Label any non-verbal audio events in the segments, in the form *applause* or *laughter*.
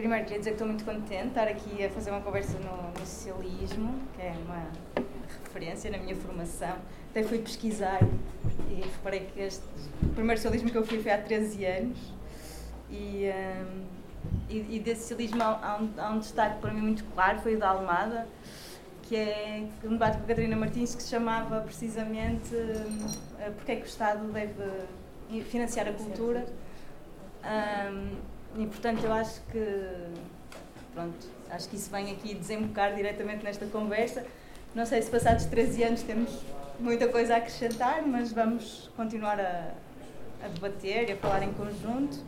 primeiro queria dizer que estou muito contente de estar aqui a fazer uma conversa no, no socialismo, que é uma referência na minha formação. Até fui pesquisar e reparei que este, o primeiro socialismo que eu fui foi há 13 anos. E, um, e, e desse socialismo há um, há um destaque para mim muito claro, foi o da Almada, que é um debate com a Catarina Martins que se chamava precisamente uh, porque é que o Estado deve financiar a cultura. Um, e portanto eu acho que pronto, acho que isso vem aqui desembocar diretamente nesta conversa. Não sei se passados 13 anos temos muita coisa a acrescentar, mas vamos continuar a, a debater e a falar em conjunto.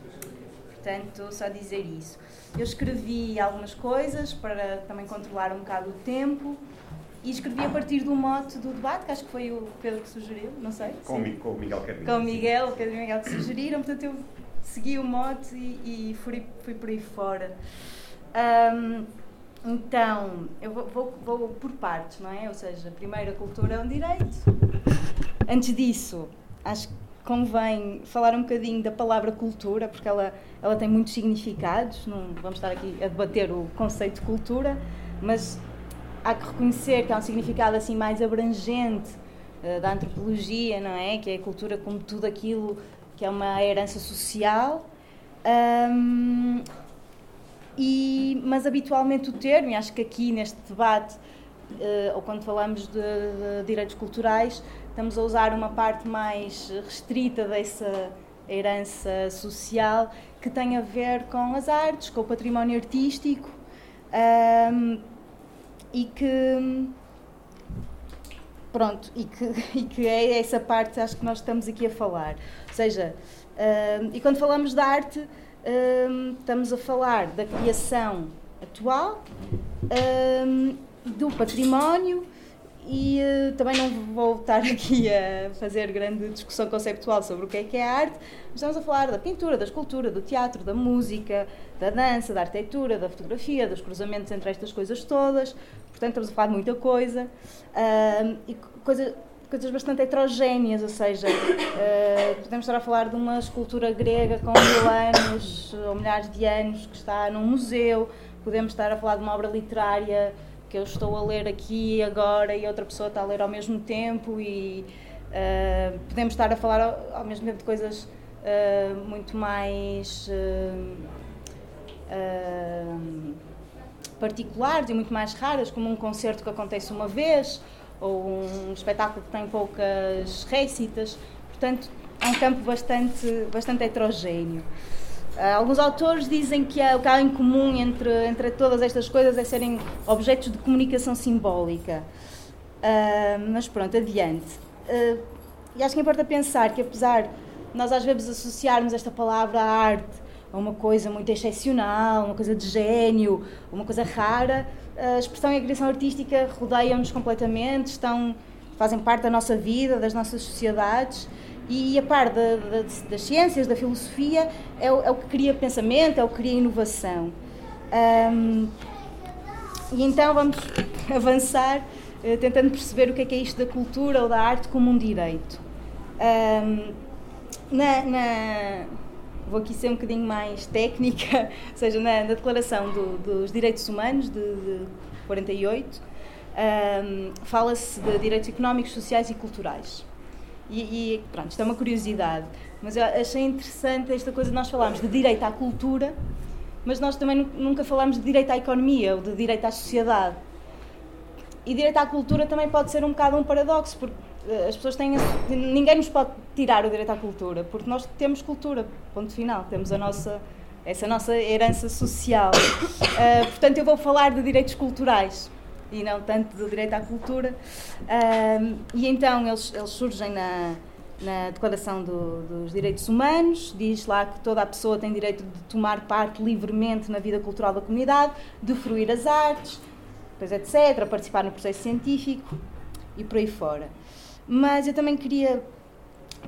Portanto, só dizer isso. Eu escrevi algumas coisas para também controlar um bocado o tempo e escrevi a partir do mote do debate, que acho que foi o Pedro que sugeriu, não sei. Com, com o Miguel Carvalho. Com o Miguel, o Pedro e o Miguel que sugeriram, portanto eu segui o mote e, e fui, fui por aí fora. Um, então, eu vou, vou, vou, por partes, não é? Ou seja, primeiro a cultura é um direito. Antes disso, acho que convém falar um bocadinho da palavra cultura, porque ela, ela tem muitos significados. Não vamos estar aqui a debater o conceito de cultura, mas há que reconhecer que há um significado assim mais abrangente uh, da antropologia, não é? Que é a cultura como tudo aquilo que é uma herança social. Um, e, mas habitualmente o termo, e acho que aqui neste debate, uh, ou quando falamos de, de, direitos culturais, estamos a usar uma parte mais restrita dessa herança social que tem a ver com as artes, com o património artístico um, e que pronto e que, *laughs* e que é essa parte acho que nós estamos aqui a falar seja, uh, e quando falamos de arte, uh, estamos a falar da criação atual, uh, do património e também não vou estar *laughs* aqui a fazer grande discussão conceptual sobre o que é que é arte, mas estamos a falar da pintura, da escultura, do teatro, da música, da dança, da arquitetura, da fotografia, dos cruzamentos entre estas coisas todas. Portanto, estamos a falar de muita coisa. e coisa, coisas bastante heterogéneas, ou seja, uh, podemos estar a falar de uma escultura grega com mil anos ou milhares de anos que está num museu, podemos estar a falar de uma obra literária que eu estou a ler aqui agora e outra pessoa está a ler ao mesmo tempo e uh, podemos estar a falar ao, ao, mesmo tempo de coisas uh, muito mais particulares e muito mais raras, como um concerto que acontece uma vez ou um espetáculo que tem poucas récitas. Portanto, é um campo bastante, bastante heterogéneo. Uh, alguns autores dizem que o que há em comum entre, entre todas estas coisas é serem objetos de comunicação simbólica. Uh, mas pronto, adiante. Uh, e acho que importa pensar que, apesar de nós às vezes associarmos esta palavra arte a uma coisa muito excepcional, uma coisa de gênio, uma coisa rara, a expressão e a criação artística rodeiam-nos completamente, estão, fazem parte da nossa vida, das nossas sociedades e a par da, da, das ciências, da filosofia, é o, é o, que cria pensamento, é o que cria inovação. Um, e então vamos *laughs* avançar uh, tentando perceber o que é, que é isto da cultura ou da arte como um direito. Um, na, na vou aqui ser um bocadinho mais técnica, *laughs* ou seja, na, na Declaração do, dos Direitos Humanos de, de 48, um, fala-se de direitos económicos, sociais e culturais. E, e, pronto, isto é uma curiosidade, mas eu achei interessante esta coisa de nós falarmos de direito à cultura, mas nós também nunca falamos de direito à economia ou de direito à sociedade. E direito à cultura também pode ser um bocado um paradoxo, porque as pessoas têm. Ninguém nos pode tirar o direito à cultura, porque nós temos cultura, ponto final. Temos a nossa, essa nossa herança social. Uh, *coughs* portanto, eu vou falar de direitos culturais e não tanto do direito à cultura. Uh, e então eles, eles surgem na, na Declaração do, dos Direitos Humanos, diz lá que toda a pessoa tem direito de tomar parte livremente na vida cultural da comunidade, de fruir as artes, depois etc., participar no processo científico e por aí fora. Mas eu também queria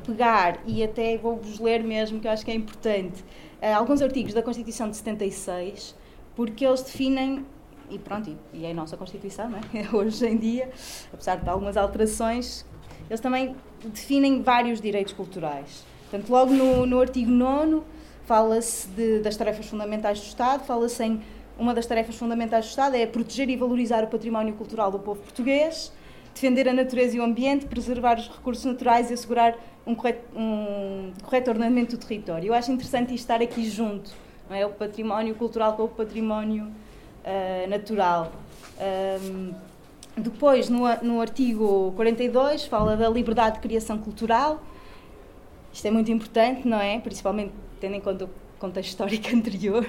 pegar, e até vou-vos ler mesmo, que eu acho que é importante, uh, alguns artigos da Constituição de 76, porque eles definem, e pronto, e, é a nossa Constituição, não é? *laughs* hoje em dia, apesar de algumas alterações, eles também definem vários direitos culturais. Portanto, logo no, no artigo 9 fala-se das tarefas fundamentais do Estado, fala-se em uma das tarefas fundamentais do Estado é proteger e valorizar o património cultural do povo português, defender a natureza e o ambiente, preservar os recursos naturais e assegurar um correto, um correto ordenamento do território. Eu acho interessante estar aqui junto, não é? o património cultural com o património uh, natural. Um, depois, no, no artigo 42, fala da liberdade de criação cultural. Isto é muito importante, não é? Principalmente tendo em conta o contexto histórico *laughs* anterior.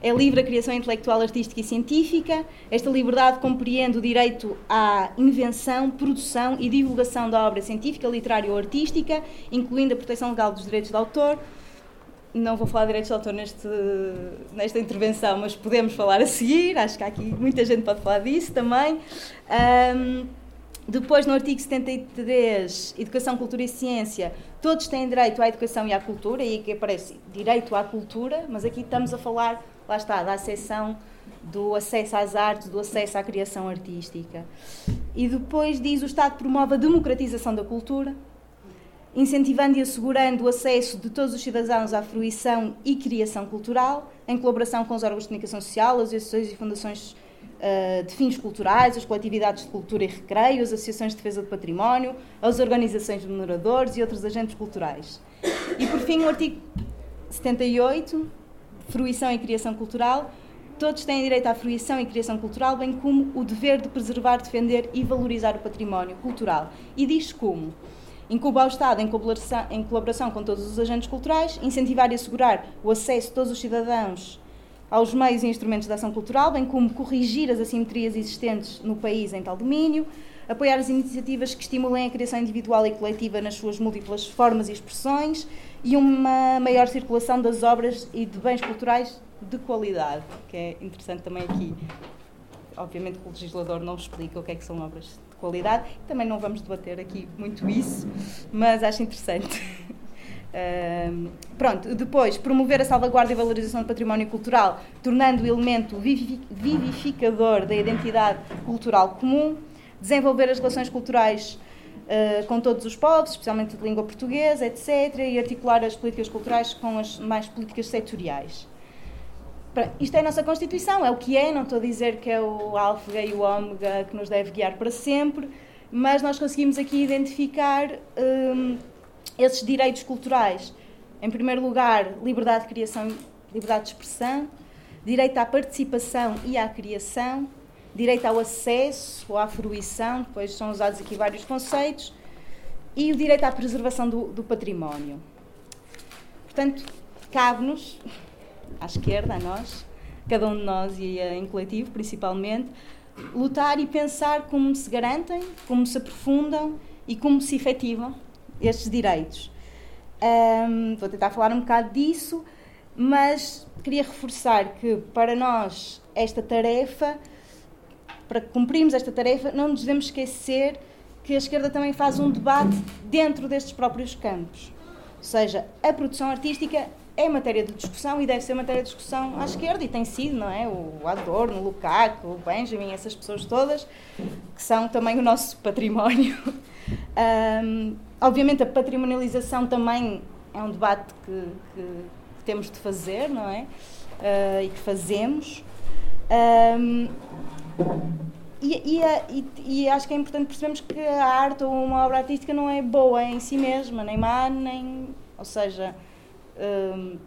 É livre a criação intelectual, artística e científica. Esta liberdade compreende o direito à invenção, produção e divulgação da obra científica, literária ou artística, incluindo a proteção legal dos direitos de autor. Não vou falar de direitos de autor neste, nesta intervenção, mas podemos falar a seguir. Acho que aqui muita gente pode falar disso também. Um, depois, no artigo 73, Educação, Cultura e Ciência, todos têm direito à educação e à cultura, e aqui aparece direito à cultura, mas aqui estamos a falar lá está, da acessão do acesso às artes, do acesso à criação artística. E depois diz o Estado promove a democratização da cultura, incentivando e assegurando o acesso de todos os cidadãos à fruição e criação cultural, em colaboração com os órgãos de comunicação social, as associações e fundações uh, de fins culturais, as coletividades de cultura e recreio, as associações de defesa do património, as organizações de mineradores e outros agentes culturais. E por fim, o artigo 78 fruição e criação cultural, todos têm direito à fruição e criação cultural, bem como o dever de preservar, defender e valorizar o património cultural. E diz como? Incuba ao Estado, em colaboração, em colaboração com todos os agentes culturais, incentivar e assegurar o acesso de todos os cidadãos aos meios e instrumentos de ação cultural, bem como corrigir as assimetrias existentes no país em tal domínio, apoiar as iniciativas que estimulem a criação individual e coletiva nas suas múltiplas formas e expressões, e uma maior circulação das obras e de bens culturais de qualidade, que é interessante também aqui. Obviamente que o legislador não explica o que é que são obras de qualidade, também não vamos debater aqui muito isso, mas acho interessante. *laughs* Uh, pronto, depois, promover a salvaguarda e valorização do património cultural, tornando o elemento vivificador da identidade cultural comum, desenvolver as relações culturais uh, com todos os povos, especialmente de língua portuguesa, etc., e articular as políticas culturais com as mais políticas setoriais. Isto é a nossa Constituição, é o que é, não estou a dizer que é o alfa e o ômega que nos deve guiar para sempre, mas nós conseguimos aqui identificar um, esses direitos culturais. Em primeiro lugar, liberdade de criação, liberdade de expressão, direito à participação e à criação, direito ao acesso à fruição, depois são usados aqui vários conceitos, e o direito à preservação do, do património. Portanto, cabe-nos, à esquerda, a nós, cada um de nós e em coletivo principalmente, lutar e pensar como se garantem, como se aprofundam e como se efetivam estes direitos. Um, vou tentar falar um bocado disso, mas queria reforçar que para nós esta tarefa para cumprirmos esta tarefa, não nos devemos esquecer que a esquerda também faz um debate dentro destes próprios campos. Ou seja, a produção artística é matéria de discussão e deve ser matéria de discussão à esquerda, e tem sido, não é? O Adorno, o Lukács, o Benjamin, essas pessoas todas, que são também o nosso património. *laughs* Um, obviamente, a patrimonialização também é um debate que, que temos de fazer, não é? Uh, e que fazemos. Um, e, e, e, acho que é importante percebermos que a arte ou uma obra artística não é boa em si mesma, nem má, nem. Ou seja, hum,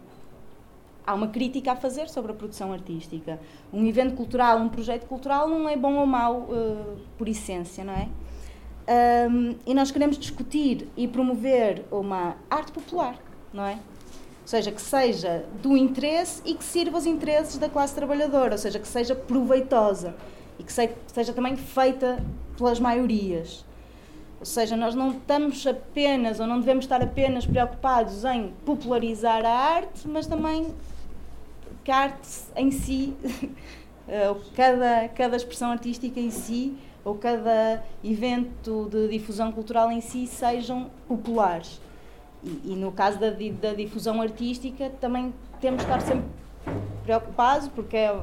há uma crítica a fazer sobre a produção artística. Um evento cultural, um projeto cultural não é bom ou mau uh, por essência, não é? Um, e nós queremos discutir e promover uma arte popular, não é? Ou seja, que seja do interesse e que sirva os interesses da classe trabalhadora, ou seja, que seja proveitosa e que seja também feita pelas maiorias. Ou seja, nós não estamos apenas, ou não devemos estar apenas preocupados em popularizar a arte, mas também que a arte em si, *laughs* ou cada, cada expressão artística em si, ou cada evento de difusão cultural em si sejam populares. E, e no caso da, da difusão artística também temos de estar sempre preocupados, porque é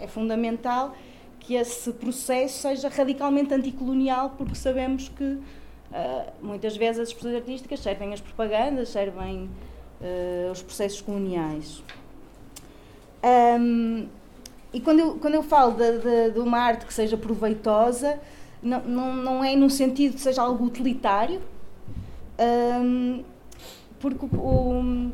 é fundamental que esse processo seja radicalmente anticolonial, porque sabemos que uh, muitas vezes as expressões artísticas servem as propagandas, servem uh, os processos coloniais. Um, e quando eu, quando eu falo de, de, de, uma arte que seja proveitosa, não, não, não é no sentido de seja algo utilitário, um, porque o,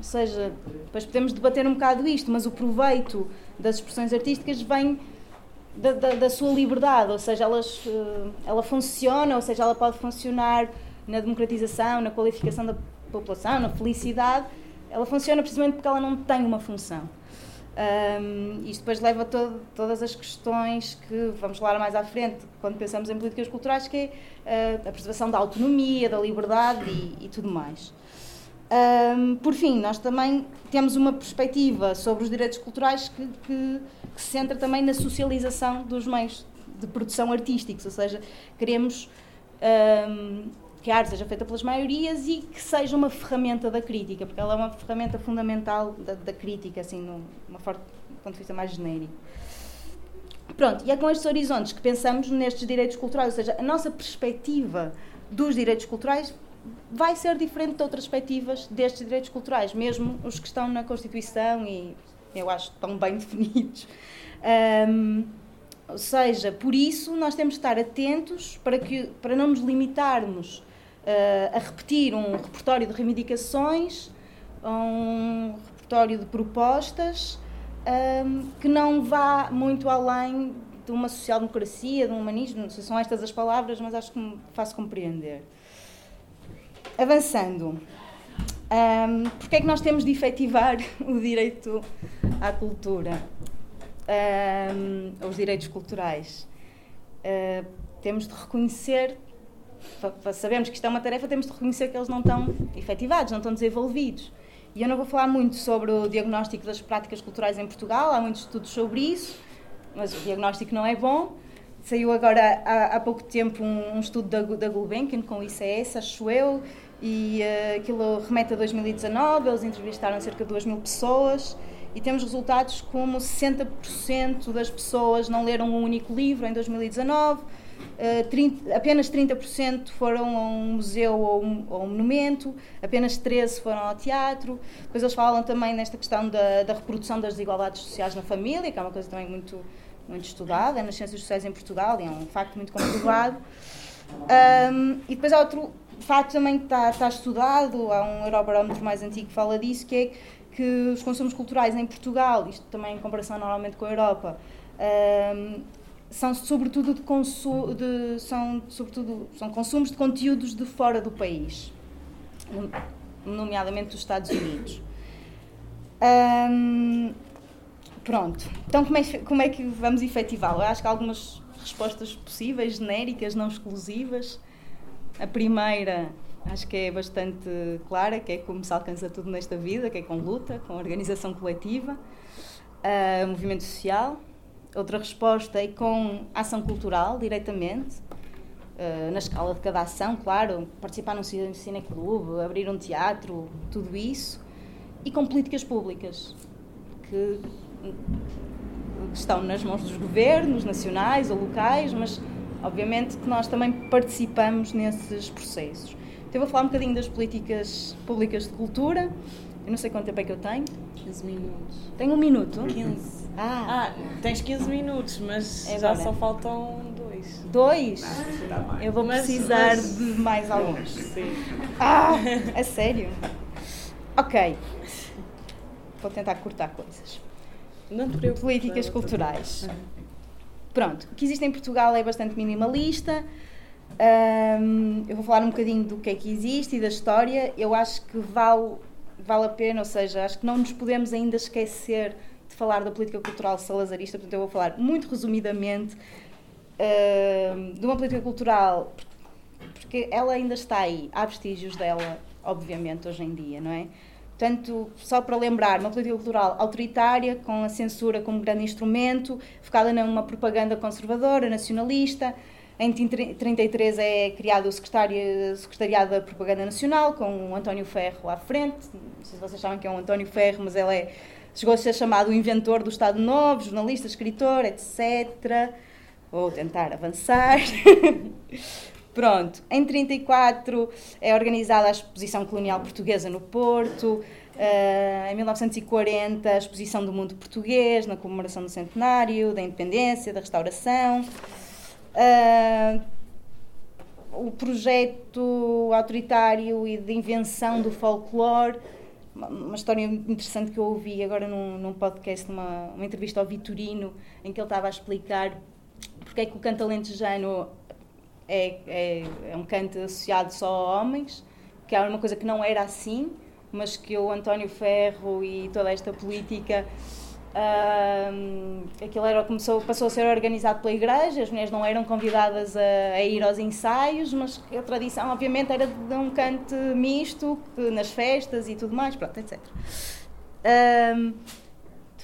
ou seja, depois podemos debater um bocado isto, mas o proveito das expressões artísticas vem da, da, da, sua liberdade, ou seja, elas, eh, ela funciona, ou seja, ela pode funcionar na democratização, na qualificação da população, na felicidade, ela funciona precisamente porque ela não tem uma função. Um, isto depois leva a to todas as questões que vamos falar mais à frente quando pensamos em políticas culturais, que é uh, a preservação da autonomia, da liberdade e, e tudo mais. Um, por fim, nós também temos uma perspectiva sobre os direitos culturais que, que, que, se centra também na socialização dos meios de produção artísticos, ou seja, queremos um, que a arte seja feita pelas maiorias e que seja uma ferramenta da crítica, porque ela é uma ferramenta fundamental da, da crítica, assim, numa forte ponto de vista mais genérico. Pronto, e é com estes horizontes que pensamos nestes direitos culturais, ou seja, a nossa perspectiva dos direitos culturais vai ser diferente de outras perspectivas destes direitos culturais, mesmo os que estão na Constituição e eu acho estão bem *laughs* definidos. Um, ou seja, por isso nós temos de estar atentos para, que, para não nos limitarmos uh, a repetir um repertório de reivindicações, um repertório de propostas um, que não vá muito além de uma social-democracia, de um humanismo, não sei se são estas as palavras, mas acho que me faço compreender. Avançando, um, porque é que nós temos de efetivar *laughs* o direito à cultura? Um, os direitos culturais? Uh, temos de reconhecer, sabemos que isto é uma tarefa, temos de reconhecer que eles não estão efetivados, não estão desenvolvidos. E eu não vou falar muito sobre o diagnóstico das práticas culturais em Portugal, há muitos estudos sobre isso, mas o diagnóstico não é bom. Saiu agora há, há pouco tempo um, um, estudo da, da Gulbenkian com o ICS, acho eu, e uh, aquilo remete a 2019, eles entrevistaram cerca de 2 mil pessoas e temos resultados como 60% das pessoas não leram um único livro em 2019, uh, 30, apenas 30% foram a um museu ou um, ou um, monumento, apenas 13% foram ao teatro. Depois eles falam também nesta questão da, da reprodução das desigualdades sociais na família, que é uma coisa também muito, muito estudada é nas ciências sociais em Portugal e é um facto muito comprovado. Um, e depois há outro de facto também está, está estudado, há um Eurobarómetro mais antigo que fala disso, que é que os consumos culturais em Portugal, isto também em comparação normalmente com a Europa, um, são sobretudo de, consu de, são, sobretudo, são consumos de conteúdos de fora do país, nomeadamente dos Estados Unidos. Um, pronto, então como é, como é que vamos efetivá-lo? Acho que há algumas respostas possíveis, genéricas, não exclusivas. A primeira, acho que é bastante clara, que é como se alcança tudo nesta vida, que é com luta, com organização coletiva, uh, movimento social. Outra resposta é com ação cultural, diretamente, uh, na escala de cada ação, claro, participar num cineclube, abrir um teatro, tudo isso. E com políticas públicas, que estão nas mãos dos governos nacionais ou locais, mas Obviamente que nós também participamos nesses processos. Então, eu vou falar um bocadinho das políticas públicas de cultura. Eu não sei quanto tempo é que eu tenho. 15 minutos. Tenho um minuto? 15. Ah, ah tens 15 minutos, mas é já só faltam dois. Dois? Ah, eu vou mas, precisar mas... de mais *laughs* alguns. Sim. Ah, *laughs* é sério? Ok. Vou tentar cortar coisas. Não te preocupes. Políticas culturais. Pronto, o que existe em Portugal é bastante minimalista. Um, eu vou falar um bocadinho do que é que existe e da história. Eu acho que vale, vale a pena, ou seja, acho que não nos podemos ainda esquecer de falar da política cultural salazarista. Portanto, eu vou falar muito resumidamente uh, de uma política cultural, porque ela ainda está aí. Há vestígios dela, obviamente, hoje em dia, não é? Portanto, só para lembrar, uma política cultural autoritária, com a censura como grande instrumento, focada numa propaganda conservadora, nacionalista. Em 1933 é criado o Secretariado da Propaganda Nacional, com o António Ferro à frente. Não sei se vocês sabem que é o António Ferro, mas ele é, chegou a ser chamado o inventor do Estado Novo, jornalista, escritor, etc. Vou tentar avançar. *laughs* Pronto, em 34 é organizada a Exposição Colonial Portuguesa no Porto, uh, em 1940 a Exposição do Mundo Português, na comemoração do centenário, da independência, da restauração. Uh, o projeto autoritário e de invenção do folclore, uma história interessante que eu ouvi agora num, num podcast, numa uma entrevista ao Vitorino, em que ele estava a explicar porque é que o canto alentejano é, é, é um canto associado só a homens, que era uma coisa que não era assim, mas que o António Ferro e toda esta política aquilo era, começou, passou a ser organizado pela igreja, as mulheres não eram convidadas a, a, ir aos ensaios, mas a tradição, obviamente, era de um canto misto que, nas festas e tudo mais, pronto, etc.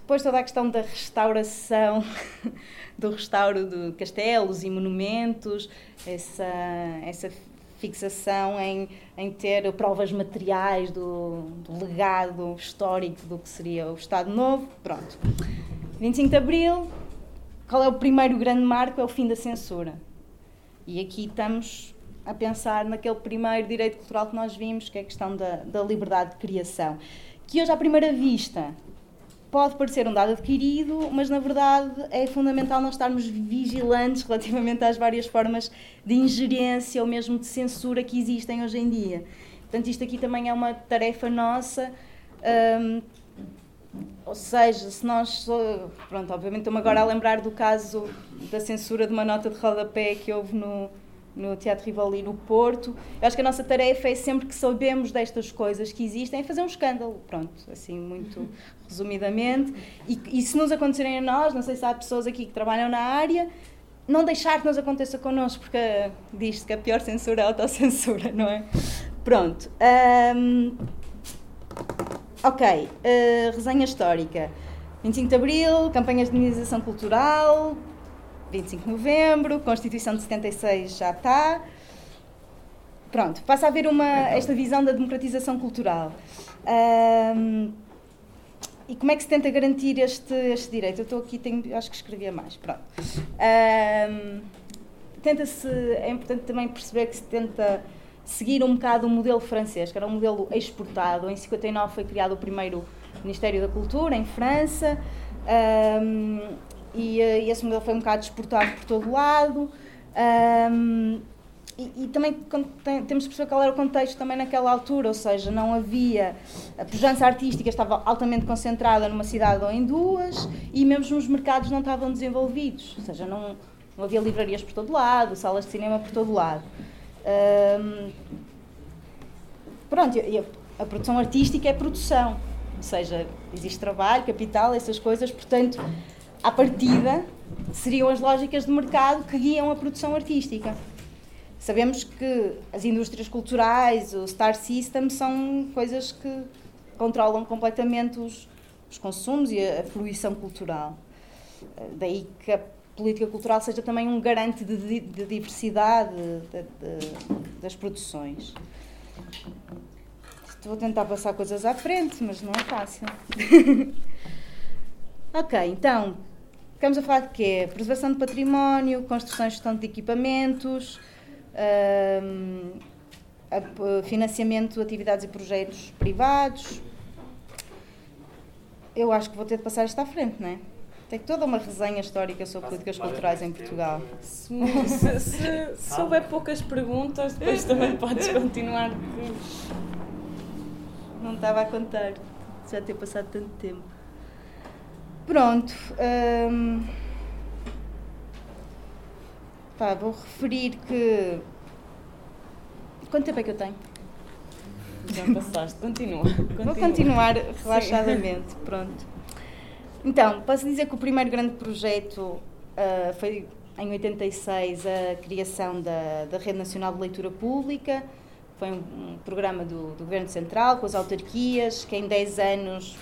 depois toda a questão da restauração, *laughs* do restauro de castelos e monumentos, essa, essa fixação em, em ter provas materiais do, do, legado histórico do que seria o Estado Novo. Pronto. 25 de Abril, qual é o primeiro grande marco? É o fim da censura. E aqui estamos a pensar naquele primeiro direito cultural que nós vimos, que é a questão da, da liberdade de criação. Que hoje, à primeira vista, pode parecer um dado adquirido, mas na verdade é fundamental nós estarmos vigilantes relativamente às várias formas de ingerência ou mesmo de censura que existem hoje em dia. Portanto, isto aqui também é uma tarefa nossa. Um, ou seja, se nós. Pronto, obviamente estou-me agora a lembrar do caso da censura de uma nota de rodapé que houve no, no Teatro Rivoli no Porto. Eu acho que a nossa tarefa é sempre que sabemos destas coisas que existem, é fazer um escândalo, pronto, assim, muito resumidamente. E, e se nos acontecerem a nós, não sei se há pessoas aqui que trabalham na área, não deixar que nos aconteça connosco, porque diz-se que a pior censura é a autocensura, não é? Pronto. Um, ok, uh, resenha histórica. 25 de Abril, campanhas de dinamização cultural, 25 de novembro, Constituição de 76 já está. Pronto, passa a haver uma, esta visão da democratização cultural. Um, e como é que se tenta garantir este, este direito? Eu estou aqui, tenho, acho que escrevia mais. Pronto. Um, tenta-se, é importante também perceber que se tenta seguir um bocado o modelo francês, que era um modelo exportado. Em 59 foi criado o primeiro Ministério da Cultura, em França. Um, e, eh, e esse modelo foi um bocado exportado por todo lado. Um, e, e, também tem, temos que perceber qual era o contexto também naquela altura, ou seja, não havia. A pujança artística estava altamente concentrada numa cidade ou em duas, e mesmo os mercados não estavam desenvolvidos, ou seja, não, não havia livrarias por todo lado, salas de cinema por todo lado. Um, pronto, a, a produção artística é produção, ou seja, existe trabalho, capital, essas coisas, portanto à partida, seriam as lógicas de mercado que guiam a produção artística. Sabemos que as indústrias culturais, o Star System, são coisas que controlam completamente os, os consumos e a, a fruição cultural. Daí que a política cultural seja também um garante de, de diversidade de, de, das produções. A tentar passar coisas à frente, mas não é fácil. *laughs* ok, então, Ficamos a falar de quê? Preservação de património, construção e gestão de equipamentos, um, financiamento de atividades e projetos privados. Eu acho que vou ter de passar isto à frente, não é? Tem toda uma resenha histórica sobre políticas culturais em Portugal. Se, se, se, se houver poucas perguntas, depois também podes continuar. Não estava a contar, já ter passado tanto tempo. Pronto. Hum, pá, vou referir que. Quanto tempo é que eu tenho? Já passaste, continua. continua. Vou continuar relaxadamente, Sim. pronto. Então, posso dizer que o primeiro grande projeto uh, foi em 86 a criação da, da Rede Nacional de Leitura Pública. Foi um, um programa do, do Governo Central com as autarquias, que em 10 anos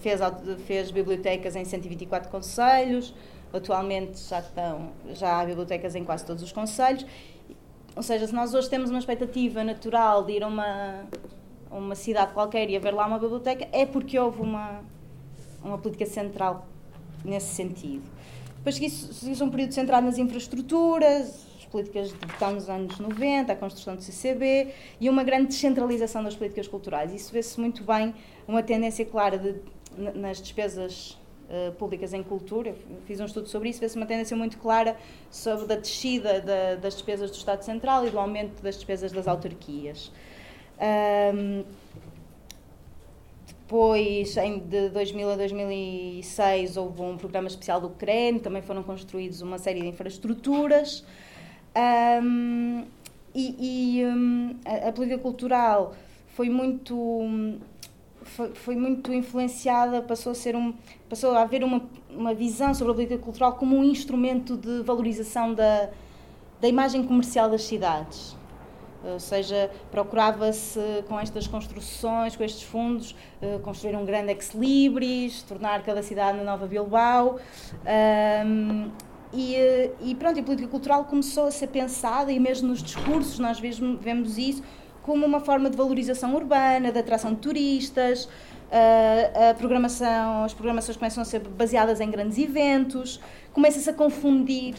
fez, fez bibliotecas em 124 conselhos, atualmente já, estão, já há bibliotecas em quase todos os conselhos. Ou seja, se nós hoje temos uma expectativa natural de ir a uma, uma cidade qualquer e haver lá uma biblioteca, é porque houve uma, uma política central nesse sentido. Depois seguiu um período centrado nas infraestruturas, políticas de botão nos anos 90, a construção do CCB e uma grande descentralização das políticas culturais. Isso vê-se muito bem, uma tendência clara de, nas despesas uh, públicas em cultura, fiz um estudo sobre isso, vê-se uma tendência muito clara sobre a descida da, das despesas do Estado Central e do aumento das despesas das autarquias. Um, depois, em, de 2000 a 2006, houve um programa especial do CREN, também foram construídos uma série de infraestruturas. Um, e, e um, a, a, política cultural foi muito foi, foi, muito influenciada passou a ser um passou a haver uma, uma visão sobre a política cultural como um instrumento de valorização da, da imagem comercial das cidades ou seja, procurava-se com estas construções, com estes fundos, eh, construir um grande ex-libris, tornar cada cidade uma nova Bilbao. Um, e, eh, e, pronto, a política cultural começou a ser pensada, e mesmo nos discursos nós vemos isso, como uma forma de valorização urbana, de atração de turistas, a, a programação, as programações começam a ser baseadas em grandes eventos, começa-se a confundir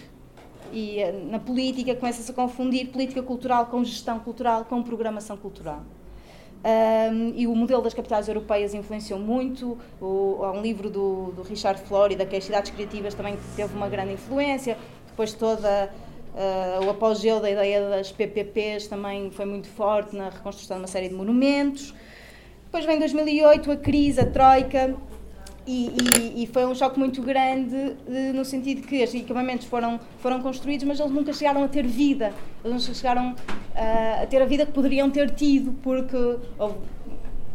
e eh, na política começa-se a confundir política cultural com gestão cultural, com programação cultural. Um, e o modelo das capitais europeias influenciou muito. O, há um livro do, do Richard Florida, que é as cidades criativas, também teve uma grande influência. Depois toda uh, o apogeu da ideia das PPPs também foi muito forte na reconstrução de uma série de monumentos. Depois vem 2008, a crise, a troika, e, e, e, foi um choque muito grande no sentido que os equipamentos foram, foram construídos, mas eles nunca chegaram a ter vida. Eles nunca chegaram uh, a ter a vida que poderiam ter tido, porque houve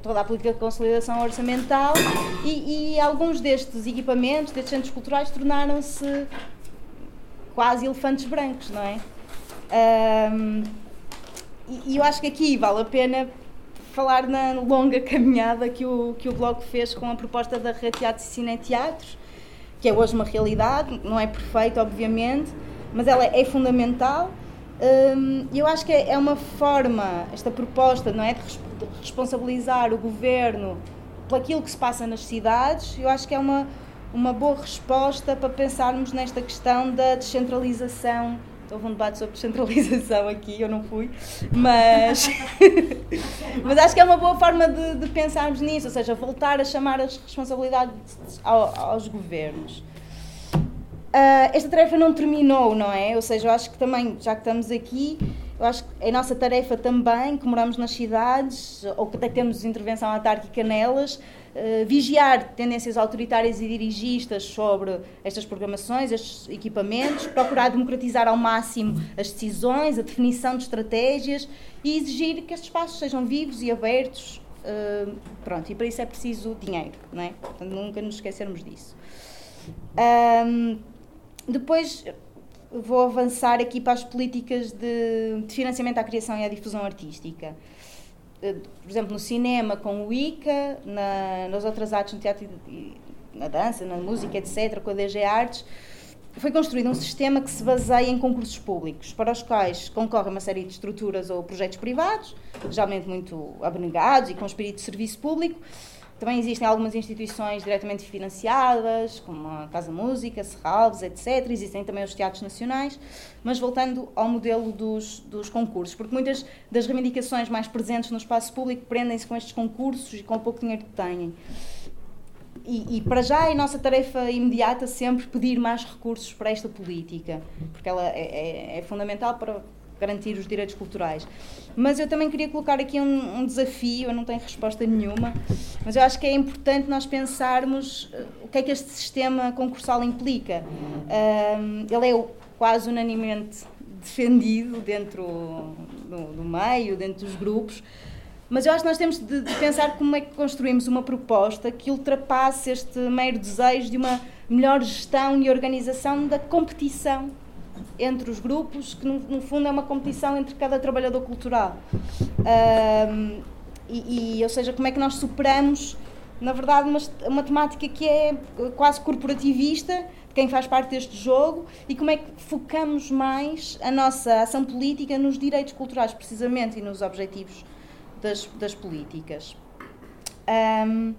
toda a política de consolidação orçamental e, e alguns destes equipamentos, destes centros culturais, tornaram-se quase elefantes brancos, não é? Um, e eu acho que aqui vale a pena falar na longa caminhada que o, que o Bloco fez com a proposta da Rede Teatro e Cine Teatros, que é hoje uma realidade, não é perfeita, obviamente, mas ela é fundamental. Hum, eu acho que é uma forma, esta proposta, não é, de responsabilizar o governo por aquilo que se passa nas cidades, eu acho que é uma, uma boa resposta para pensarmos nesta questão da descentralização houve um debate sobre descentralização aqui, eu não fui, mas, *laughs* mas acho que é uma boa forma de, de, pensarmos nisso, ou seja, voltar a chamar as responsabilidades ao, aos governos. Uh, esta tarefa não terminou, não é? Ou seja, eu acho que também, já que estamos aqui, eu acho que é nossa tarefa também, que moramos nas cidades, ou que temos intervenção autárquica nelas, uh, vigiar tendências autoritárias e dirigistas sobre estas programações, estes equipamentos, procurar democratizar ao máximo as decisões, a definição de estratégias e exigir que estes espaços sejam vivos e abertos. Uh, pronto, e para isso é preciso dinheiro, não é? Portanto, nunca nos esquecermos disso. Um, depois vou avançar aqui para as políticas de, de, financiamento à criação e à difusão artística. Eh, por exemplo, no cinema, com o ICA, na, nas outras artes, no teatro, na dança, na música, etc., com a DG Artes, foi construído um sistema que se baseia em concursos públicos, para os quais concorre uma série de estruturas ou projetos privados, geralmente muito abnegados e com espírito de serviço público, também existem algumas instituições diretamente financiadas, como a Casa Música, Serralves, etc. Existem também os teatros nacionais, mas voltando ao modelo dos, dos concursos, porque muitas das reivindicações mais presentes no espaço público prendem-se com estes concursos e com o pouco dinheiro que têm. E, e, para já é nossa tarefa imediata sempre pedir mais recursos para esta política, porque ela é, é, é fundamental para garantir os direitos culturais. Mas eu também queria colocar aqui um, um, desafio, eu não tenho resposta nenhuma, mas eu acho que é importante nós pensarmos eh, o que é que este sistema concursal implica. Um, ele é quase unanimemente defendido dentro do, do, meio, dentro dos grupos, mas eu acho que nós temos de, de pensar como é que construímos uma proposta que ultrapasse este mero desejo de uma melhor gestão e organização da competição entre os grupos, que no, no, fundo é uma competição entre cada trabalhador cultural. Um, e, e, ou seja, como é que nós superamos, na verdade, uma, uma temática que é quase corporativista, quem faz parte deste jogo, e como é que focamos mais a nossa ação política nos direitos culturais, precisamente, e nos objetivos das, das políticas. Um,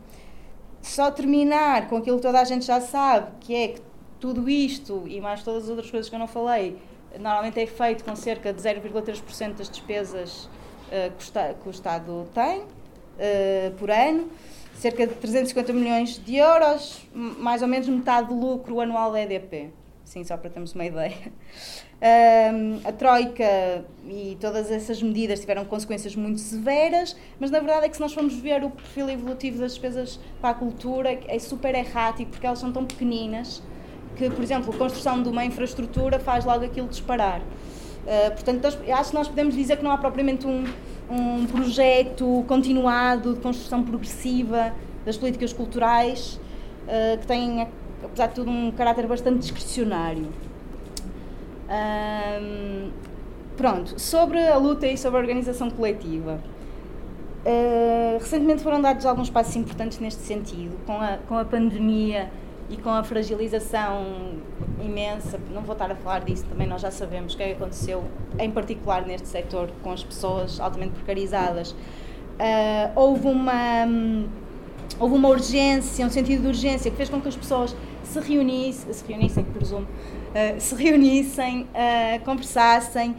só terminar com aquilo que toda a gente já sabe, que é que tudo isto e mais todas as outras coisas que eu não falei normalmente é feito com cerca de 0,3% das despesas uh, que o Estado tem uh, por ano, cerca de 350 milhões de euros, mais ou menos metade do lucro anual da EDP. Sim, só para termos uma ideia. *laughs* Um, a Troika e todas essas medidas tiveram consequências muito severas, mas na verdade é que se nós formos ver o perfil evolutivo das despesas para a cultura, é super errático, porque elas são tão pequeninas que, por exemplo, a construção de uma infraestrutura faz logo aquilo disparar. Uh, portanto, acho que nós podemos dizer que não há propriamente um, um projeto continuado de construção progressiva das políticas culturais uh, que tem, apesar de tudo, um caráter bastante discricionário. Pronto, sobre a luta e sobre a organização coletiva. Uh, recentemente foram dados alguns passos importantes neste sentido, com a, com a pandemia e com a fragilização imensa, não vou estar a falar disso, também nós já sabemos o que é que aconteceu, em particular neste setor, com as pessoas altamente precarizadas. Uh, houve uma. Um, houve uma urgência, um sentido de urgência que fez com que as pessoas se reunissem, se reunissem, presumo, uh, se reunissem, uh, conversassem.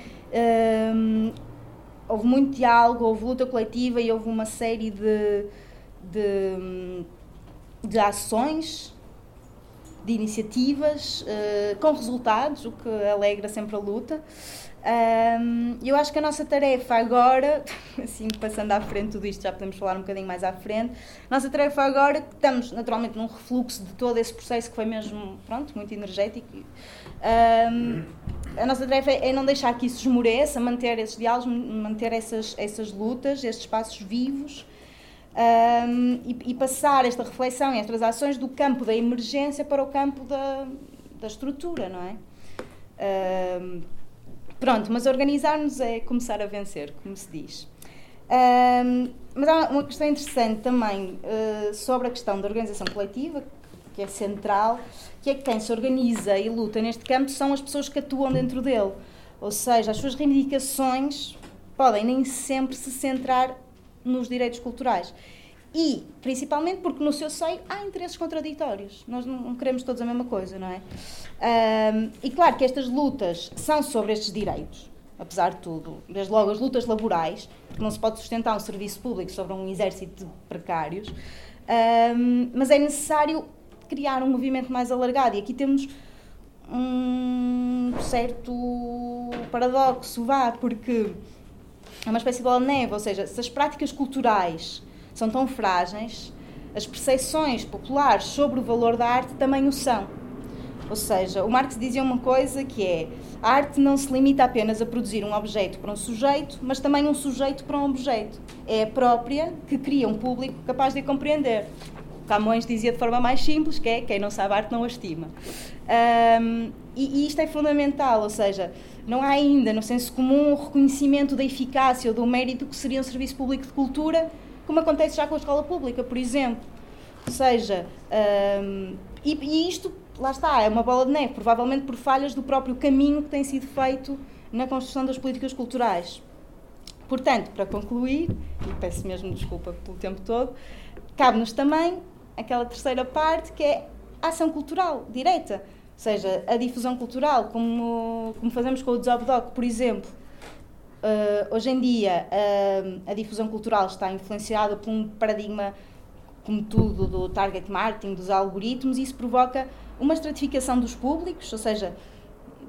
Houve muito diálogo, houve luta coletiva e houve uma série de, de, de ações de iniciativas uh, com resultados, o que alegra sempre a luta. Um, eu acho que a nossa tarefa agora, *laughs* assim passando à frente tudo isto, já podemos falar um bocadinho mais à frente. Nossa tarefa agora, estamos naturalmente num refluxo de todo esse processo que foi mesmo, pronto, muito energético. Um, a nossa tarefa é não deixar que isso esmoreça, manter esses diálogos, manter essas, essas lutas, esses espaços vivos um, e, e, passar esta reflexão e estas ações do campo da emergência para o campo da, da estrutura, não é? Um, pronto, mas organizar-nos é começar a vencer, como se diz. Um, mas há uma questão interessante também uh, sobre a questão da organização coletiva, que é central, que é que quem se organiza e luta neste campo são as pessoas que atuam dentro dele. Ou seja, as suas reivindicações podem nem sempre se centrar nos direitos culturais. E, principalmente, porque no seu seio há interesses contraditórios. Nós não queremos todos a mesma coisa, não é? Um, e claro que estas lutas são sobre estes direitos, apesar de tudo. Desde logo as lutas laborais, porque não se pode sustentar um serviço público sobre um exército de precários. Um, mas é necessário criar um movimento mais alargado. E aqui temos um certo paradoxo, vá, porque é uma espécie de bola de neve, ou seja, se as práticas culturais são tão frágeis, as percepções populares sobre o valor da arte também o são. Ou seja, o Marx dizia uma coisa que é a arte não se limita apenas a produzir um objeto para um sujeito, mas também um sujeito para um objeto. É a própria que cria um público capaz de a compreender. Camões dizia de forma mais simples que é quem não sabe arte não a estima. Um, e, isto é fundamental, ou seja, não há ainda, no senso comum, o reconhecimento da eficácia ou do mérito que seria um serviço público de cultura, como acontece já com a escola pública, por exemplo. Ou seja, um, e, e, isto, lá está, é uma bola de neve, provavelmente por falhas do próprio caminho que tem sido feito na construção das políticas culturais. Portanto, para concluir, e peço mesmo desculpa pelo tempo todo, cabe-nos também aquela terceira parte que é a ação cultural direta ou seja, a difusão cultural, como, como fazemos com o Desobdoc, por exemplo. Uh, hoje em dia, uh, a difusão cultural está influenciada por um paradigma, como tudo, do target marketing, dos algoritmos, e isso provoca uma estratificação dos públicos, ou seja,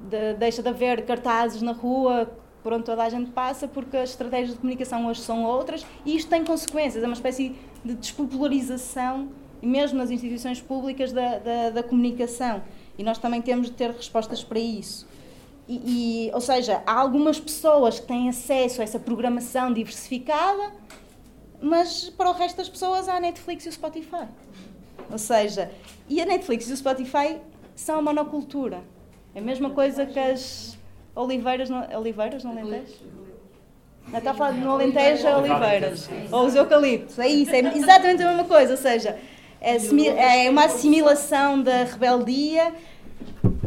de, deixa de haver cartazes na rua por onde toda a gente passa, porque as estratégias de comunicação hoje são outras, e isto tem consequências, é uma espécie de despopularização, mesmo nas instituições públicas, da, da, da comunicação. E nós também temos de ter respostas para isso. E, e, ou seja, há algumas pessoas que têm acesso a essa programação diversificada, mas para o resto das pessoas há a Netflix e o Spotify. Ou seja, e a Netflix e o Spotify são a monocultura. É a mesma coisa que as oliveiras, no, oliveiras no Alentejo? Não, está a falar no Alentejo oliveiras. Ou os eucaliptos. É isso, é exatamente a mesma coisa. Ou seja, é, é uma assimilação da rebeldia,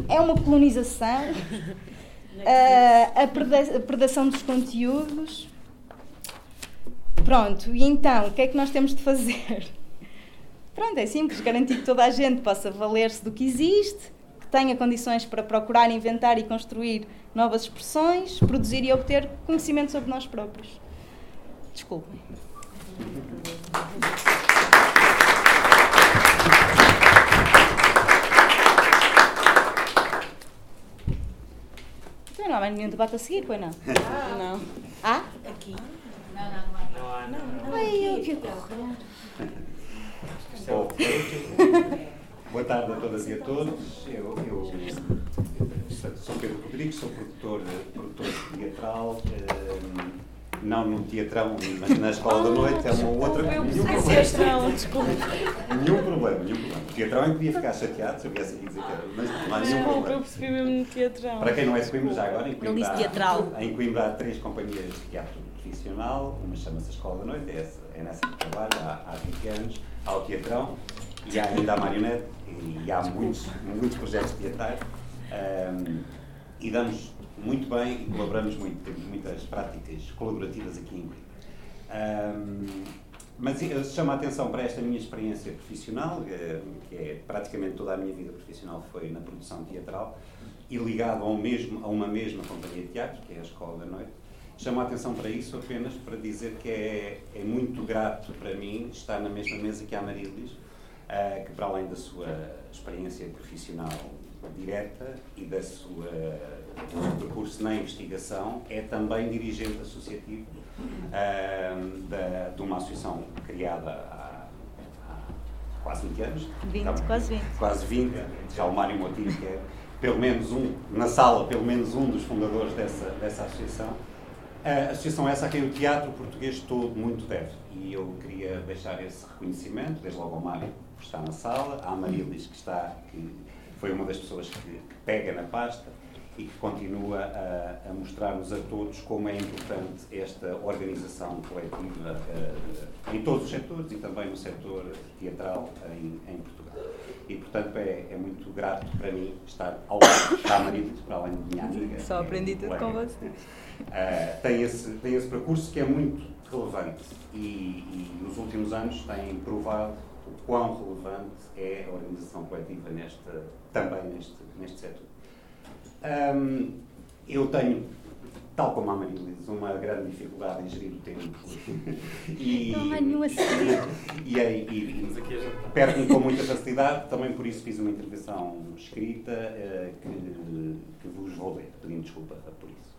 é uma colonização, *laughs* a, a predação dos conteúdos. Pronto, e então, o que é que nós temos de fazer? *laughs* Pronto, é simples, garantir que toda a gente possa valer-se do que existe, que tenha condições para procurar, inventar e construir novas expressões, produzir e obter conhecimento sobre nós próprios. Desculpem. Há nenhum debate a seguir, pois não? *laughs* Não. Há? Aqui. Não, não, não há. Não há, não. Ai, eu que correr. Bom, boa tarde a todas e a todos. Eu, eu sou Pedro Rodrigues, sou produtor, produtor teatral, eh, não num teatrão, mas na Escola da Noite, é uma outra Eu nenhum problema. desculpa. Nenhum problema, nenhum problema. O teatrão é que podia ficar chateado se eu viesse aqui dizer que era, mas não há nenhum Desculpa, eu problema. percebi mesmo teatrão. Para quem não é de Coimbra, já agora, em Coimbra, disse há- teatral. em Coimbra há três companhias de teatro profissional, uma chama-se Escola da Noite, é, essa, é nessa que trabalho há, há 20 anos, há o Teatrão e há ainda a Marionete e há muitos, muitos projetos teatrais ahm, e damos muito bem e colaboramos muito, temos muitas práticas colaborativas aqui em Coimbra. Ahm, mas eu chamo a atenção para esta minha experiência profissional, eh, que é praticamente toda a minha vida profissional foi na produção teatral e ligado a, um mesmo, a uma mesma companhia de teatro, que é a Escola da Noite. Chamo a atenção para isso apenas para dizer que é, é muito grato para mim estar na mesma mesa que a Marilis, eh, que para além da sua experiência profissional direta e da sua, seu percurso na investigação, é também dirigente associativo ahm, da, de uma associação criada há, há quase 20 anos. 20, Tá bem. quase 20. Quase 20. Já o Mário Motinho, que é pelo menos um, na sala, pelo menos um dos fundadores dessa, dessa associação. A associação essa a quem o teatro português todo muito deve. E eu queria deixar esse reconhecimento, desde logo ao Mário, que está na sala, à Marilis, que está, que foi uma das pessoas que, que pega na pasta e que continua a, a mostrar-nos a todos como é importante esta organização coletiva eh, em todos os setores e também no setor teatral em, em Portugal. E, portanto, é, é muito grato para mim estar ao lado Marilis, para além de minha amiga. Só é aprendi tudo colega. com vocês. Uh, tem, esse, tem esse percurso que é muito relevante e, e nos últimos anos tem provado o quão relevante é a organização coletiva nesta, também neste, neste setor. Um, eu tenho, tal como a Marilis, uma grande dificuldade em gerir o tempo. *laughs* e, Não há nenhum a seguir. e, e, e perco-me com muita facilidade, também por isso fiz uma intervenção escrita eh, que, que vos vou ler, pedindo desculpa por isso.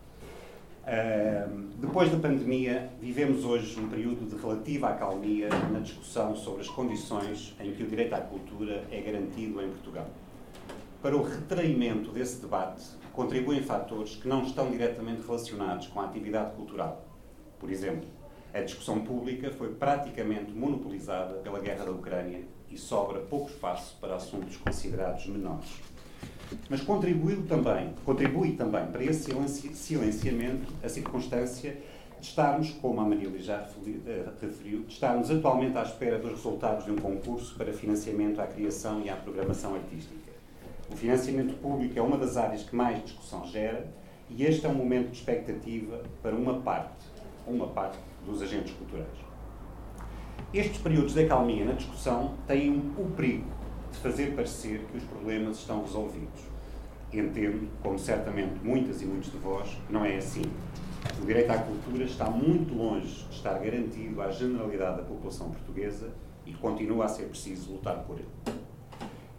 Ahm, depois da pandemia, vivemos hoje um período de relativa acalmia na discussão sobre as condições em que o direito à cultura é garantido em Portugal. Para o retraimento desse debate, contribuem fatores que não estão diretamente relacionados com a atividade cultural. Por exemplo, a discussão pública foi praticamente monopolizada pela guerra da Ucrânia e sobra pouco espaço para assuntos considerados menores mas contribuiu também, contribui também para esse silenci- silenciamento a circunstância de estarmos, como a Marília já eh, referiu, de estarmos atualmente à espera dos resultados de um concurso para financiamento à criação e à programação artística. O financiamento público é uma das áreas que mais discussão gera e este é um momento de expectativa para uma parte, uma parte dos agentes culturais. Estes períodos de acalmia na discussão têm o perigo de fazer parecer que os problemas estão resolvidos. Entendo, como certamente muitas e muitos de vós, que não é assim. O direito à cultura está muito longe de estar garantido à generalidade da população portuguesa e continua a ser preciso lutar por ele.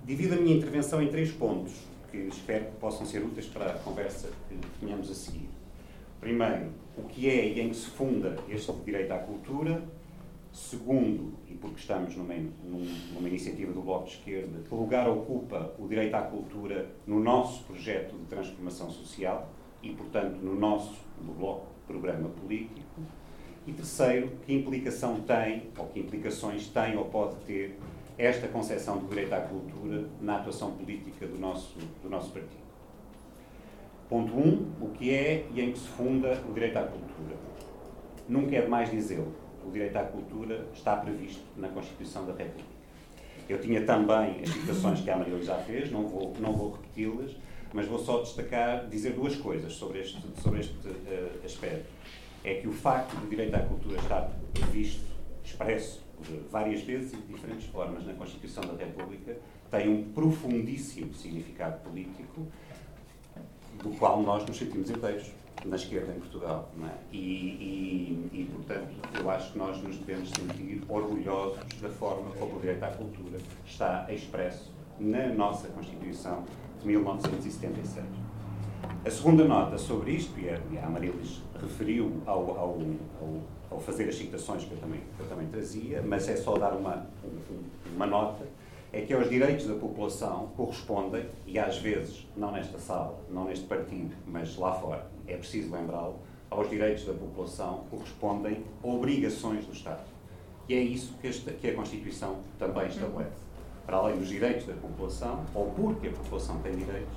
Divido a minha intervenção em três pontos que espero que possam ser úteis para a conversa que tenhamos a seguir. Primeiro, o que é e em que se funda este direito à cultura. Segundo, e porque estamos numa, num- numa iniciativa do Bloco de Esquerda, que lugar ocupa o direito à cultura no nosso projeto de transformação social e, portanto, no nosso, do Bloco, programa político. E terceiro, que implicação tem, ou que implicações tem ou pode ter esta concepção do direito à cultura na atuação política do nosso, do nosso partido. Ponto 1. Um, o que é e em que se funda o direito à cultura. Nunca é demais dizê-lo. O direito à cultura está previsto na Constituição da República. Eu tinha também as citações que a Maria já fez, não vou, não vou repeti-las, mas vou só destacar, dizer duas coisas sobre este, sobre este eh, aspecto. É que o facto do direito à cultura estar previsto, expresso várias vezes e de diferentes formas na Constituição da República, tem um profundíssimo significado político do qual nós nos sentimos inteiros na esquerda em Portugal. É? E, e, e, portanto, eu acho que nós nos devemos sentir orgulhosos da forma como o direito à cultura está expresso na nossa Constituição de 1976. A segunda nota sobre isto, e a, a Marilis referiu ao, ao, ao, ao, fazer as citações que eu também, que eu também trazia, mas é só dar uma, uma nota, é que aos direitos da população correspondem, e às vezes, não nesta sala, não neste partido, mas lá fora, é preciso lembrá-lo, aos direitos da população correspondem obrigações do Estado. E é isso que, esta, que a Constituição também estabelece. Para além dos direitos da população, ou porque a população tem direitos,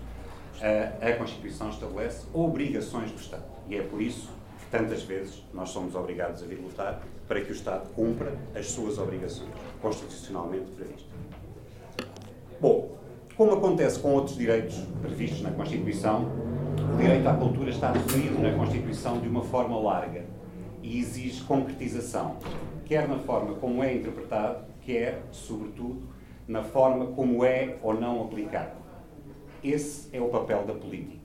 a, a Constituição estabelece obrigações do Estado. E é por isso tantas vezes nós somos obrigados a vir lutar para que o Estado cumpra as suas obrigações constitucionalmente previstas. Bom, como acontece com outros direitos previstos na Constituição, o direito à cultura está definido na Constituição de uma forma larga e exige concretização, quer na forma como é interpretado, quer, sobretudo, na forma como é ou não aplicado. Esse é o papel da política.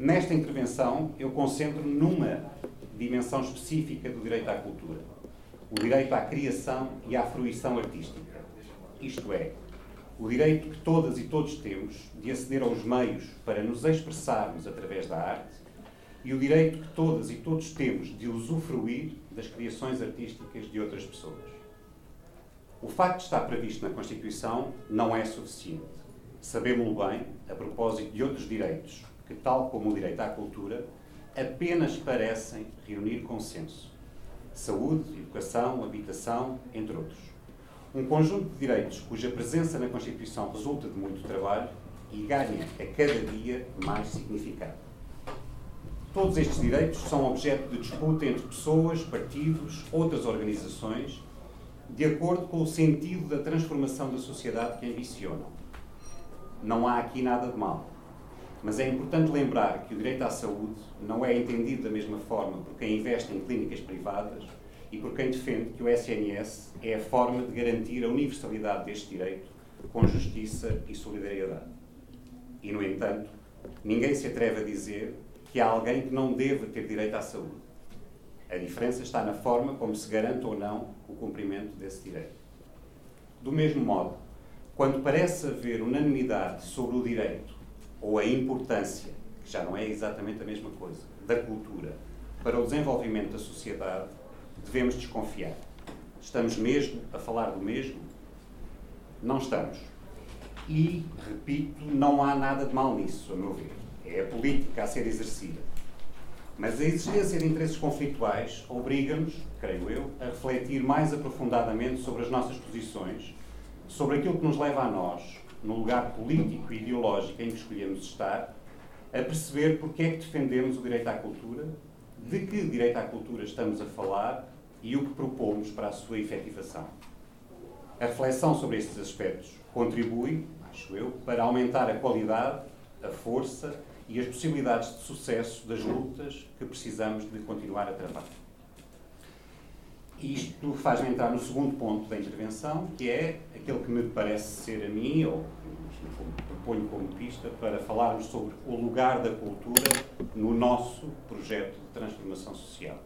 Nesta intervenção, eu concentro numa dimensão específica do direito à cultura: o direito à criação e à fruição artística. Isto é, o direito que todas e todos temos de aceder aos meios para nos expressarmos através da arte e o direito que todas e todos temos de usufruir das criações artísticas de outras pessoas. O facto de estar previsto na Constituição não é suficiente. Sabemos-lo bem, a propósito de outros direitos, que, tal como o direito à cultura, apenas parecem reunir consenso. Saúde, educação, habitação, entre outros um conjunto de direitos cuja presença na Constituição resulta de muito trabalho e ganha a cada dia mais significado. Todos estes direitos são objeto de disputa entre pessoas, partidos, outras organizações, de acordo com o sentido da transformação da sociedade que ambicionam. Não há aqui nada de mal. Mas é importante lembrar que o direito à saúde não é entendido da mesma forma por quem investe em clínicas privadas e por quem defende que o SNS é a forma de garantir a universalidade deste direito com justiça e solidariedade. E, no entanto, ninguém se atreve a dizer que há alguém que não deve ter direito à saúde. A diferença está na forma como se garante ou não o cumprimento desse direito. Do mesmo modo, quando parece haver unanimidade sobre o direito ou a importância, que já não é exatamente a mesma coisa, da cultura para o desenvolvimento da sociedade, devemos desconfiar. Estamos mesmo a falar do mesmo? Não estamos. E, repito, não há nada de mal nisso, a meu ver. É a política a ser exercida. Mas a existência de interesses conflituais obriga-nos, creio eu, a refletir mais aprofundadamente sobre as nossas posições, sobre aquilo que nos leva a nós, no lugar político e ideológico em que escolhemos estar, a perceber porque é que defendemos o direito à cultura, de que direito à cultura estamos a falar e o que propomos para a sua efetivação. A reflexão sobre estes aspectos contribui, acho eu, para aumentar a qualidade, a força e as possibilidades de sucesso das lutas que precisamos de continuar a travar. Isto faz-me entrar no segundo ponto da intervenção, que é aquele que me parece ser a mim, ou proponho como pista, para falarmos sobre o lugar da cultura no nosso projeto de transformação social.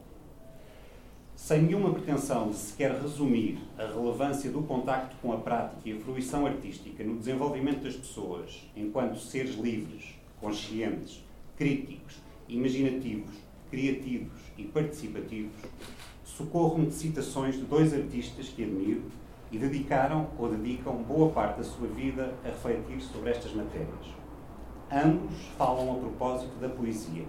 Sem nenhuma pretensão de sequer resumir a relevância do contacto com a prática e a fruição artística no desenvolvimento das pessoas enquanto seres livres, conscientes, críticos, imaginativos, criativos e participativos, socorro-me de citações de dois artistas que admiro e dedicaram ou dedicam boa parte da sua vida a refletir sobre estas matérias. Ambos falam a propósito da poesia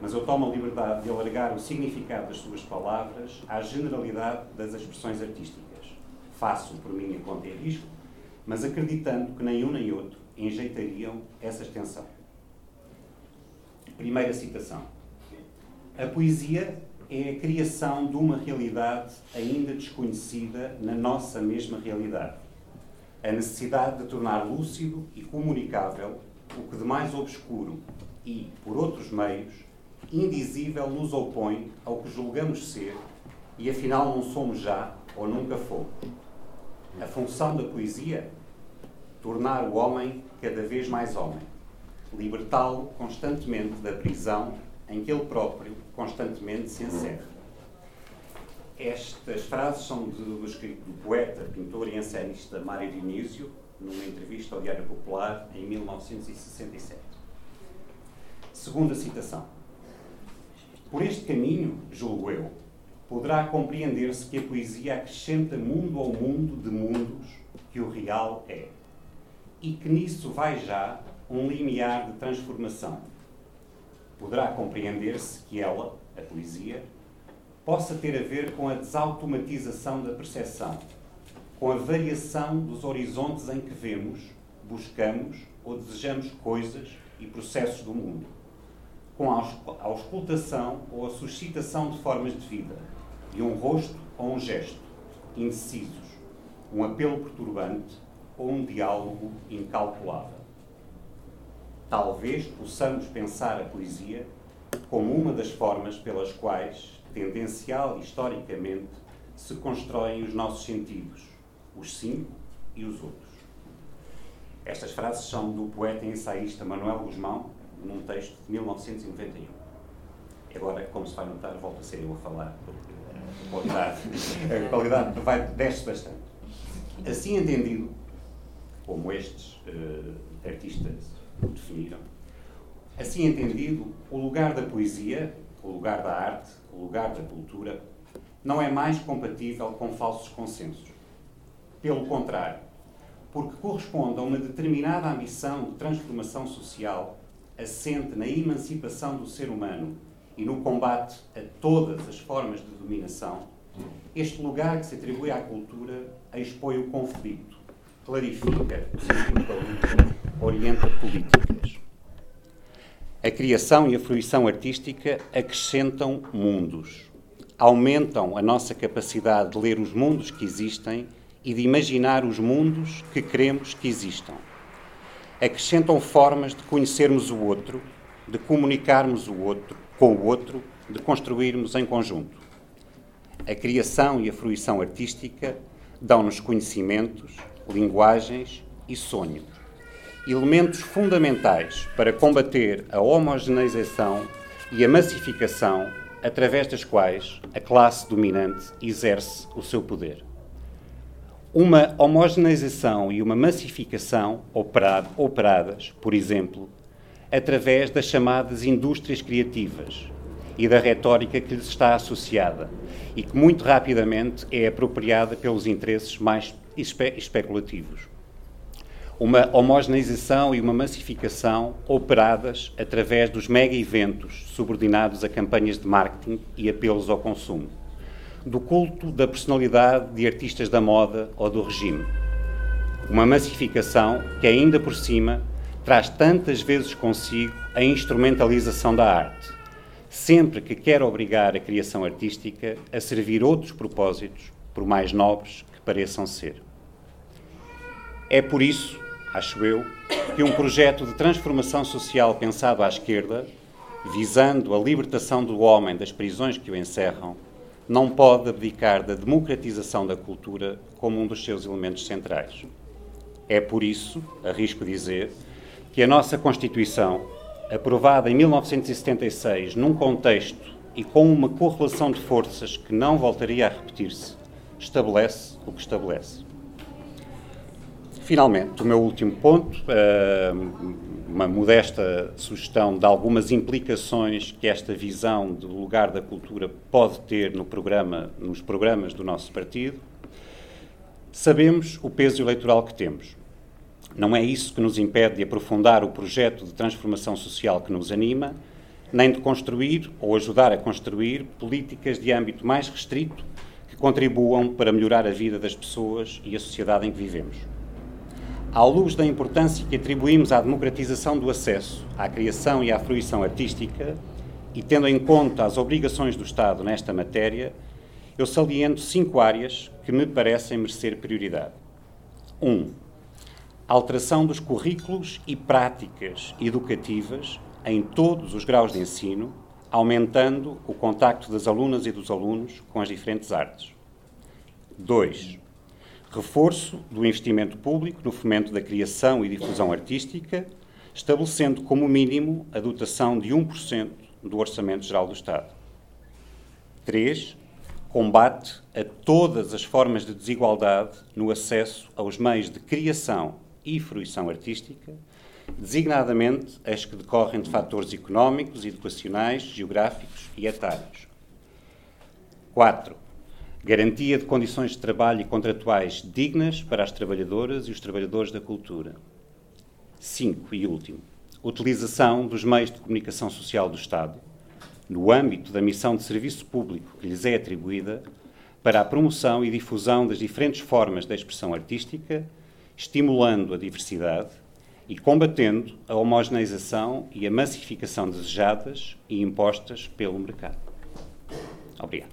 mas eu tomo a liberdade de alargar o significado das suas palavras à generalidade das expressões artísticas. Faço por minha conta e risco, mas acreditando que nem um nem outro enjeitariam essa extensão. Primeira citação. A poesia é a criação de uma realidade ainda desconhecida na nossa mesma realidade. A necessidade de tornar lúcido e comunicável o que de mais obscuro e, por outros meios, indizível nos opõe ao que julgamos ser E afinal não somos já ou nunca fomos. A função da poesia? Tornar o homem cada vez mais homem. Libertá-lo constantemente da prisão em que ele próprio constantemente se encerra. Estas frases são do escrito do poeta, pintor e encenista Mário Dionísio, numa entrevista ao Diário Popular em 1967. Segunda citação. Por este caminho, julgo eu, poderá compreender-se que a poesia acrescenta mundo ao mundo de mundos que o real é, e que nisso vai já um limiar de transformação. Poderá compreender-se que ela, a poesia, possa ter a ver com a desautomatização da percepção, com a variação dos horizontes em que vemos, buscamos ou desejamos coisas e processos do mundo, com a auscultação ou a suscitação de formas de vida, de um rosto ou um gesto, indecisos, um apelo perturbante ou um diálogo incalculável. Talvez possamos pensar a poesia como uma das formas pelas quais, tendencial historicamente, se constroem os nossos sentidos, os cinco e os outros. Estas frases são do poeta e ensaísta Manuel Guzmão, num texto de 1991. Agora, como se vai notar, volto a ser eu a falar, porque a qualidade, a qualidade vai, desce bastante. Assim entendido, como estes uh, artistas definiram, assim entendido, o lugar da poesia, o lugar da arte, o lugar da cultura, não é mais compatível com falsos consensos. Pelo contrário, porque corresponde a uma determinada ambição de transformação social assente na emancipação do ser humano e no combate a todas as formas de dominação, este lugar que se atribui à cultura expõe o conflito, clarifica, orienta políticas. A criação e a fruição artística acrescentam mundos, aumentam a nossa capacidade de ler os mundos que existem e de imaginar os mundos que queremos que existam. Acrescentam formas de conhecermos o outro, de comunicarmos o outro, com o outro, de construirmos em conjunto. A criação e a fruição artística dão-nos conhecimentos, linguagens e sonhos, elementos fundamentais para combater a homogeneização e a massificação através das quais a classe dominante exerce o seu poder. Uma homogeneização e uma massificação operadas, por exemplo, através das chamadas indústrias criativas e da retórica que lhes está associada e que muito rapidamente é apropriada pelos interesses mais espe especulativos. Uma homogeneização e uma massificação operadas através dos mega-eventos subordinados a campanhas de marketing e apelos ao consumo, do culto da personalidade de artistas da moda ou do regime. Uma massificação que, ainda por cima, traz tantas vezes consigo a instrumentalização da arte, sempre que quer obrigar a criação artística a servir outros propósitos, por mais nobres que pareçam ser. É por isso, acho eu, que um projeto de transformação social pensado à esquerda, visando a libertação do homem das prisões que o encerram, não pode abdicar da democratização da cultura como um dos seus elementos centrais. É por isso, arrisco dizer, que a nossa Constituição, aprovada em 1976 num contexto e com uma correlação de forças que não voltaria a repetir-se, estabelece o que estabelece. Finalmente, o meu último ponto, eh, uma modesta sugestão de algumas implicações que esta visão do lugar da cultura pode ter no programa, nos programas do nosso partido. Sabemos o peso eleitoral que temos. Não é isso que nos impede de aprofundar o projeto de transformação social que nos anima, nem de construir ou ajudar a construir políticas de âmbito mais restrito contribuam para melhorar a vida das pessoas e a sociedade em que vivemos. À luz da importância que atribuímos à democratização do acesso à criação e à fruição artística, e tendo em conta as obrigações do Estado nesta matéria, eu saliento cinco áreas que me parecem merecer prioridade. 1. Um, alteração dos currículos e práticas educativas em todos os graus de ensino, aumentando o contacto das alunas e dos alunos com as diferentes artes. 2. Reforço do investimento público no fomento da criação e difusão artística, estabelecendo como mínimo a dotação de 1% do Orçamento Geral do Estado. 3. Combate a todas as formas de desigualdade no acesso aos meios de criação e fruição artística, designadamente as que decorrem de fatores económicos, educacionais, geográficos e etários. 4. Garantia de condições de trabalho e contratuais dignas para as trabalhadoras e os trabalhadores da cultura. 5. E último, utilização dos meios de comunicação social do Estado, no âmbito da missão de serviço público que lhes é atribuída, para a promoção e difusão das diferentes formas da expressão artística, estimulando a diversidade e combatendo a homogeneização e a massificação desejadas e impostas pelo mercado. Obrigado.